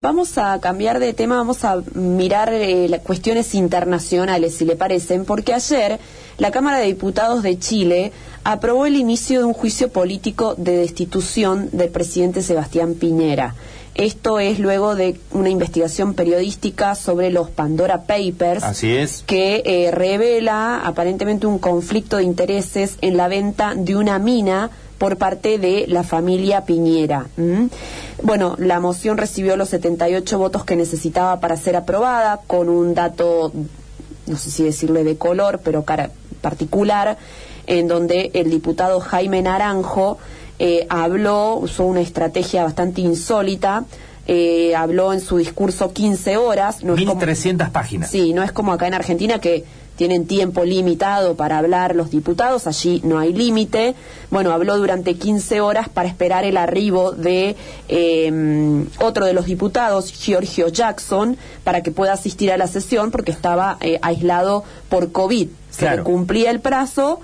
Vamos a cambiar de tema, vamos a mirar eh, cuestiones internacionales, si le parecen, porque ayer la Cámara de Diputados de Chile aprobó el inicio de un juicio político de destitución del presidente Sebastián Piñera. Esto es luego de una investigación periodística sobre los Pandora Papers. Así es. Que eh, revela aparentemente un conflicto de intereses en la venta de una mina por parte de la familia Piñera. Bueno, la moción recibió los 78 votos que necesitaba para ser aprobada, con un dato, no sé si decirle de color, pero particular, en donde el diputado Jaime Naranjo eh, habló, usó una estrategia bastante insólita, eh, habló en su discurso 15 horas. No 1.300 páginas. Sí, no es como acá en Argentina que tienen tiempo limitado para hablar los diputados, allí no hay límite. Bueno, habló durante 15 horas para esperar el arribo de em, otro de los diputados, Giorgio Jackson, para que pueda asistir a la sesión porque estaba eh, aislado por COVID. Se le cumplía el plazo,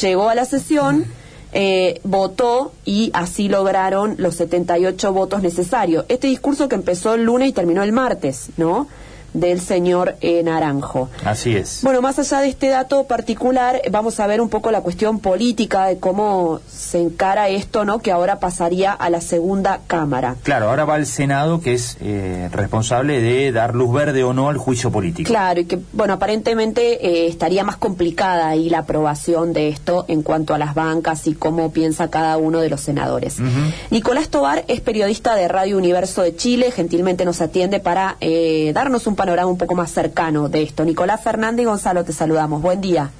llegó a la sesión. Eh, votó y así lograron los 78 votos necesarios. Este discurso que empezó el lunes y terminó el martes, ¿no? Del señor eh, Naranjo. Así es. Bueno, más allá de este dato particular, vamos a ver un poco la cuestión política de cómo se encara esto, ¿no? Que ahora pasaría a la segunda Cámara. Claro, ahora va al Senado, que es eh, responsable de dar luz verde o no al juicio político. Claro, y que, bueno, aparentemente eh, estaría más complicada ahí la aprobación de esto en cuanto a las bancas y cómo piensa cada uno de los senadores. Nicolás Tobar es periodista de Radio Universo de Chile, gentilmente nos atiende para darnos un un poco más cercano de esto. Nicolás Fernández y Gonzalo, te saludamos. Buen día.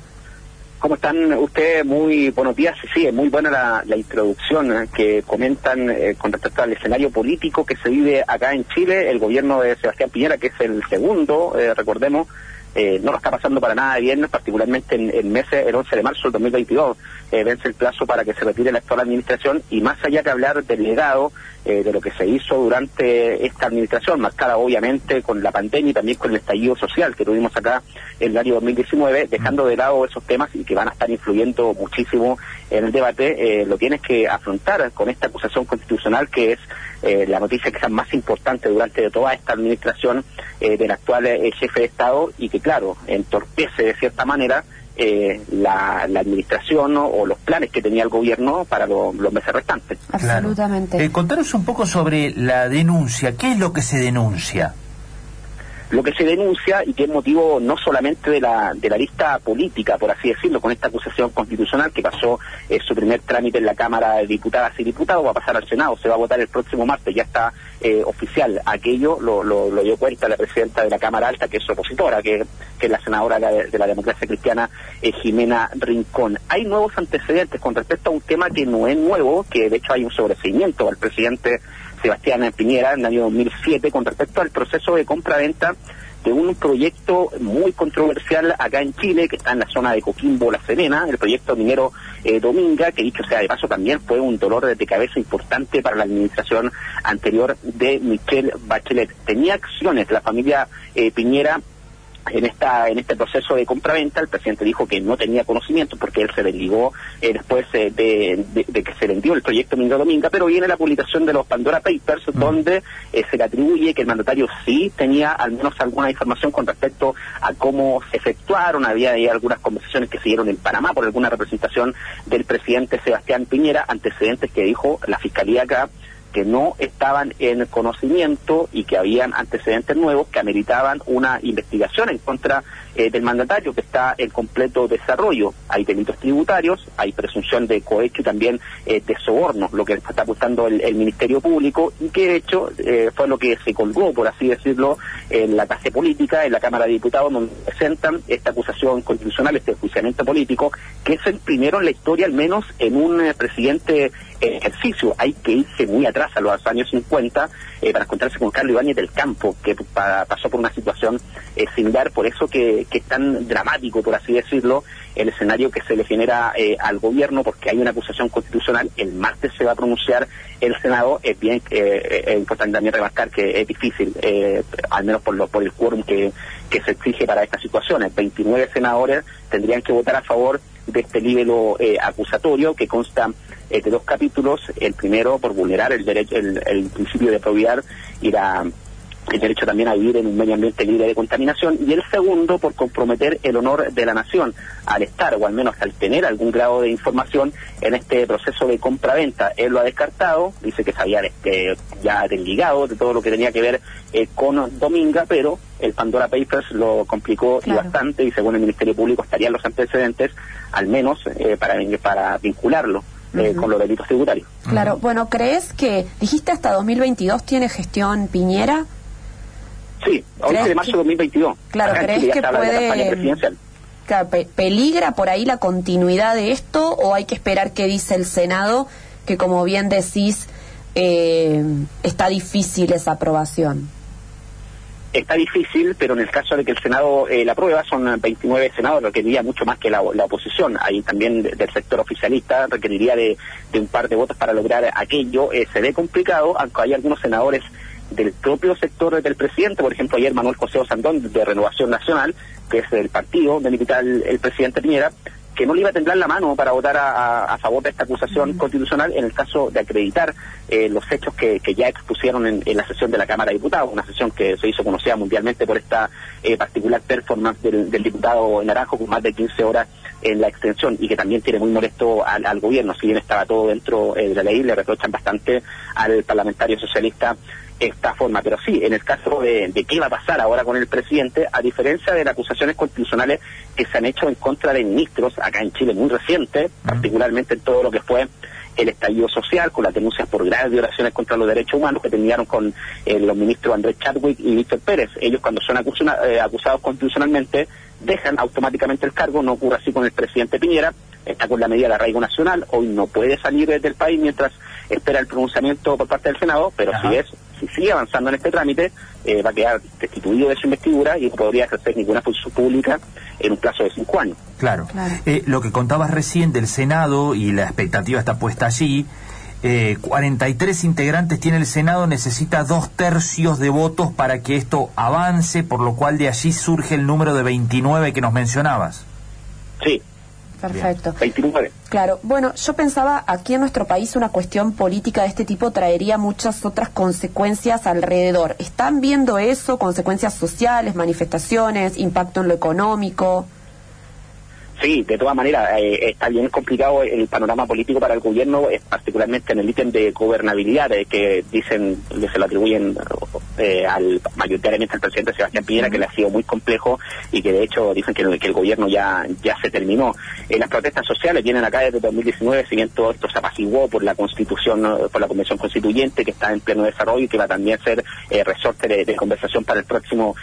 ¿Cómo están ustedes? Muy buenos días. Sí, es muy buena la, introducción eh, que comentan eh, con respecto al escenario político que se vive acá en Chile. El gobierno de Sebastián Piñera, que es el segundo, eh, recordemos, eh, no lo está pasando para nada bien, particularmente en el mes, el 11 de marzo del 2022, eh, vence el plazo para que se retire la actual administración y más allá que hablar del legado eh, de lo que se hizo durante esta administración, marcada obviamente con la pandemia y también con el estallido social que tuvimos acá en el año 2019, dejando de lado esos temas y que van a estar influyendo muchísimo en el debate, lo tienes que afrontar con esta acusación constitucional que es la noticia quizás más importante durante toda esta administración del actual jefe de Estado y que claro, entorpece de cierta manera eh, la, administración o los planes que tenía el gobierno para los meses restantes. Absolutamente. Eh, contanos un poco sobre la denuncia. ¿Qué es lo que se denuncia? Lo que se denuncia y que es motivo no solamente de la, de la lista política, por así decirlo, con esta acusación constitucional que pasó eh, su primer trámite en la Cámara de Diputadas y Diputados, va a pasar al Senado, se va a votar el próximo martes, ya está eh, oficial. Aquello lo, lo, dio cuenta la presidenta de la Cámara Alta, que es opositora, que, que es la senadora de, la democracia cristiana, eh, Jimena Rincón. Hay nuevos antecedentes con respecto a un tema que no es nuevo, que de hecho hay un sobreseimiento al presidente Sebastián Piñera en el año 2007 con respecto al proceso de compra-venta de un proyecto muy controversial acá en Chile, que está en la zona de Coquimbo, La Serena, el proyecto minero eh, Dominga, que dicho sea de paso también fue un dolor de cabeza importante para la administración anterior de Michelle Bachelet. Tenía acciones la familia eh, Piñera en esta en este proceso de compraventa el presidente dijo que no tenía conocimiento porque él se desligó eh, después eh, de, que se vendió el proyecto Mingo Dominga pero viene la publicación de los Pandora Papers mm. donde eh, se le atribuye que el mandatario sí tenía al menos alguna información con respecto a cómo se efectuaron había ahí algunas conversaciones que se dieron en Panamá por alguna representación del presidente Sebastián Piñera antecedentes que dijo la fiscalía acá que no estaban en conocimiento y que habían antecedentes nuevos que ameritaban una investigación en contra eh, del mandatario que está en completo desarrollo. Hay delitos tributarios, hay presunción de cohecho y también eh, de soborno, lo que está apuntando el, Ministerio Público y que de hecho eh, fue lo que se colgó, por así decirlo, en la clase política, en la Cámara de Diputados, donde presentan esta acusación constitucional, este enjuiciamiento político, que es el primero en la historia, al menos en un presidente ejercicio. Hay que irse muy atrás a los años 50 eh, para encontrarse con Carlos Ibáñez del Campo, que pasó por una situación eh, similar, por eso que, es tan dramático, por así decirlo, el escenario que se le genera eh, al gobierno, porque hay una acusación constitucional, el martes se va a pronunciar el Senado, es bien es importante también remarcar que es difícil, al menos por, lo, el quórum que, que se exige para estas situaciones, 29 senadores tendrían que votar a favor de este libro acusatorio que consta de dos capítulos, el primero por vulnerar el derecho, el, principio de probidad y la el derecho también a vivir en un medio ambiente libre de contaminación, y el segundo por comprometer el honor de la nación al estar, o al menos al tener algún grado de información en este proceso de compra-venta. Él lo ha descartado, dice que se había este, ya desligado de todo lo que tenía que ver eh, con Dominga, pero el Pandora Papers lo complicó y bastante, y según el Ministerio Público estarían los antecedentes, al menos eh, para, para vincularlo. Eh, con los delitos tributarios. Claro, bueno, ¿crees que, dijiste hasta 2022 tiene gestión Piñera? Sí, 11 de marzo de 2022. Claro, ¿crees que puede... ¿Peligra por ahí la continuidad de esto o hay que esperar qué dice el Senado, que como bien decís, eh, está difícil esa aprobación? Está difícil, pero en el caso de que el Senado eh, la aprueba, son 29 senadores, requeriría mucho más que la, oposición. Ahí también del sector oficialista requeriría de, un par de votos para lograr aquello. Eh, se ve complicado, aunque hay algunos senadores del propio sector del presidente, por ejemplo, ayer Manuel José Osandón de Renovación Nacional, que es el partido de milita el, presidente Piñera, que no le iba a temblar la mano para votar a, favor de esta acusación constitucional en el caso de acreditar eh, los hechos que, ya expusieron en, la sesión de la Cámara de Diputados, una sesión que se hizo conocida mundialmente por esta eh, particular performance del, diputado Naranjo con más de 15 horas en la extensión y que también tiene muy molesto al, gobierno, si bien estaba todo dentro eh, de la ley, le reprochan bastante al parlamentario socialista esta forma. Pero sí, en el caso de, qué va a pasar ahora con el presidente, a diferencia de las acusaciones constitucionales que se han hecho en contra de ministros acá en Chile muy reciente, particularmente en todo lo que fue el estallido social, con las denuncias por graves violaciones contra los derechos humanos que terminaron con eh, los ministros Andrés Chadwick y Víctor Pérez. Ellos cuando son eh, acusados constitucionalmente dejan automáticamente el cargo, no ocurre así con el presidente Piñera, está con la medida de arraigo nacional, hoy no puede salir del país mientras espera el pronunciamiento por parte del Senado, pero si es si sigue avanzando en este trámite, eh, va a quedar destituido de su investidura y no podría ejercer ninguna función pública en un plazo de cinco años. Claro. Eh, lo que contabas recién del Senado y la expectativa está puesta allí. Eh, 43 integrantes tiene el Senado, necesita dos tercios de votos para que esto avance, por lo cual de allí surge el número de 29 que nos mencionabas. Sí, Perfecto. 29. Claro, bueno, yo pensaba aquí en nuestro país una cuestión política de este tipo traería muchas otras consecuencias alrededor. ¿Están viendo eso? Consecuencias sociales, manifestaciones, impacto en lo económico. Sí, de todas maneras, eh, está bien complicado el panorama político para el gobierno, particularmente en el ítem de gobernabilidad, que dicen, que se lo atribuyen eh, al mayoritariamente al presidente Sebastián Piñera, que le ha sido muy complejo y que de hecho dicen que, el gobierno ya, se terminó. Eh, las protestas sociales vienen acá desde 2019, si bien todo esto se apaciguó por la constitución, por la convención constituyente que está en pleno desarrollo y que va también a ser resorte de, conversación para el próximo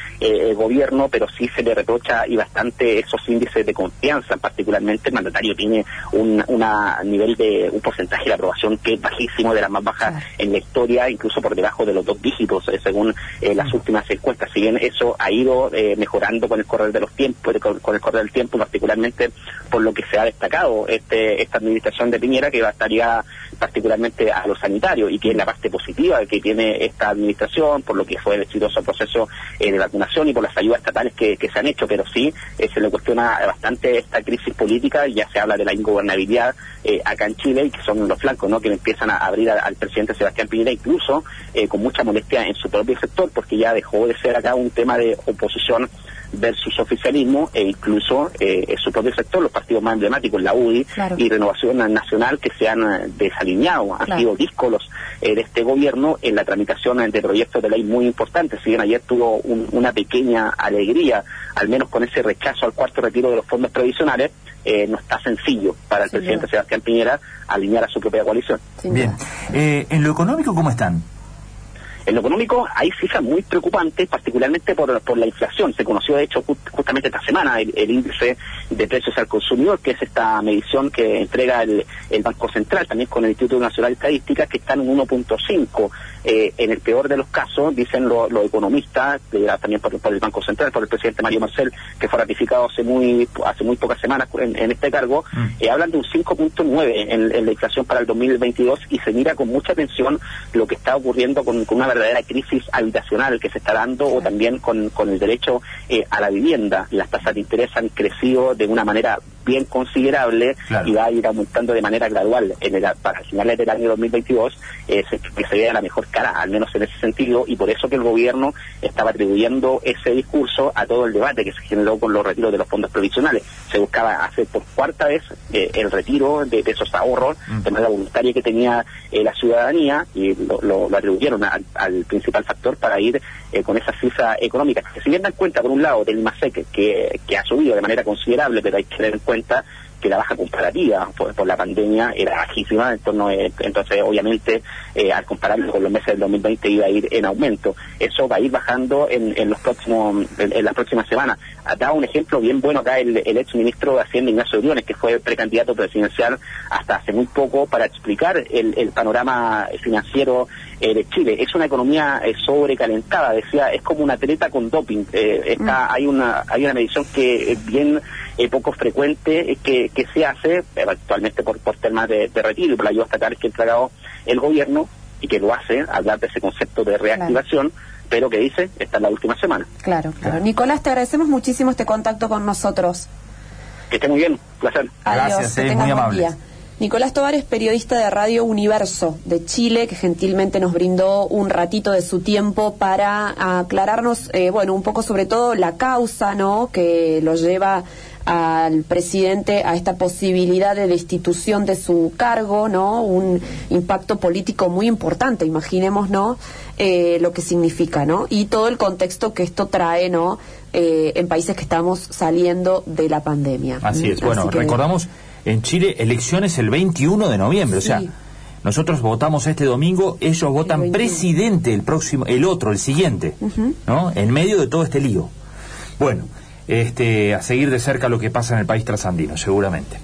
gobierno, pero sí se le reprocha y bastante esos índices de confianza particularmente el mandatario tiene un una nivel de un porcentaje de aprobación que es bajísimo, de la más baja en la historia, incluso por debajo de los dos dígitos, eh, según eh, las últimas encuestas. Si bien eso ha ido eh, mejorando con el correr de los tiempos, con, el correr del tiempo, particularmente por lo que se ha destacado este, esta administración de Piñera, que estaría particularmente a los sanitarios y que es la parte positiva que tiene esta administración, por lo que fue el exitoso proceso de vacunación y por las ayudas estatales que, se han hecho, pero sí se le cuestiona bastante esta crisis política, ya se habla de la ingobernabilidad eh, acá en Chile y que son los flancos ¿no? que empiezan a abrir al presidente Sebastián Piñera, incluso eh, con mucha molestia en su propio sector, porque ya dejó de ser acá un tema de oposición versus oficialismo e incluso eh, en su propio sector, los partidos más emblemáticos, la UDI y Renovación Nacional, que se han desalineado, han sido díscolos de este gobierno en la tramitación de proyectos de ley muy importantes. Si bien ayer tuvo una pequeña alegría, al menos con ese rechazo al cuarto retiro de los fondos previsionales, eh, no está sencillo para el presidente Sebastián Piñera alinear a su propia coalición. Bien, eh, en lo económico, ¿cómo están? En lo económico hay cifras muy preocupantes, particularmente por, por la inflación. Se conoció, de hecho, justamente esta semana el, índice de precios al consumidor, que es esta medición que entrega el, Banco Central, también con el Instituto Nacional de Estadística, que está en un 1.5. Eh, en el peor de los casos, dicen los economistas, también por, el Banco Central, por el presidente Mario Marcel, que fue ratificado hace muy hace muy pocas semanas en, este cargo, mm. eh, hablan de un 5.9 en, en, la inflación para el 2022 y se mira con mucha atención lo que está ocurriendo con, con una verdadera crisis habitacional que se está dando o también con, con el derecho eh, a la vivienda. Las tasas de interés han crecido de una manera bien considerable y va a ir aumentando de manera gradual en el, para finales del año 2022 eh, se, que se vea la mejor cara, al menos en ese sentido, y por eso que el gobierno estaba atribuyendo ese discurso a todo el debate que se generó con los retiros de los fondos provisionales. Se buscaba hacer por cuarta vez eh, el retiro de, esos ahorros mm. de manera voluntaria que tenía eh, la ciudadanía y lo, atribuyeron al principal factor para ir eh, con esa cifra económica. Que si bien dan cuenta, por un lado, del IMASEC que, que ha subido de manera considerable, pero hay que tener en cuenta que la baja comparativa por, la pandemia era bajísima, entonces, entonces obviamente eh, al compararlo con los meses del 2020 iba a ir en aumento. Eso va a ir bajando en, en los próximos, en, las próximas semanas. Ha dado un ejemplo bien bueno acá el, el ex ministro de Hacienda Ignacio Briones, que fue precandidato presidencial hasta hace muy poco para explicar el, el panorama financiero eh, de Chile. Es una economía eh, sobrecalentada, decía, es como una atleta con doping. está, mm. hay una hay una medición que es bien poco frecuente que, que se hace, actualmente por, por temas de, retiro y por la ayuda estatal que ha entregado el gobierno y que lo hace, hablar de ese concepto de reactivación. pero que dice, está en la última semana. Claro, claro. Nicolás, te agradecemos muchísimo este contacto con nosotros. Que esté muy bien, placer. Gracias, es muy amable. Nicolás Tovar es periodista de Radio Universo de Chile, que gentilmente nos brindó un ratito de su tiempo para aclararnos, eh, bueno, un poco sobre todo la causa, ¿no?, que lo lleva al presidente a esta posibilidad de destitución de su cargo, ¿no? Un impacto político muy importante, imaginemos, ¿no? Eh, lo que significa, ¿no? Y todo el contexto que esto trae, ¿no? Eh, en países que estamos saliendo de la pandemia. Así es. Bueno, recordamos en Chile elecciones el 21 de noviembre, o sea. Nosotros votamos este domingo, ellos votan presidente el próximo, el otro, el siguiente, ¿no? En medio de todo este lío. Bueno, este, a seguir de cerca lo que pasa en el país trasandino, seguramente.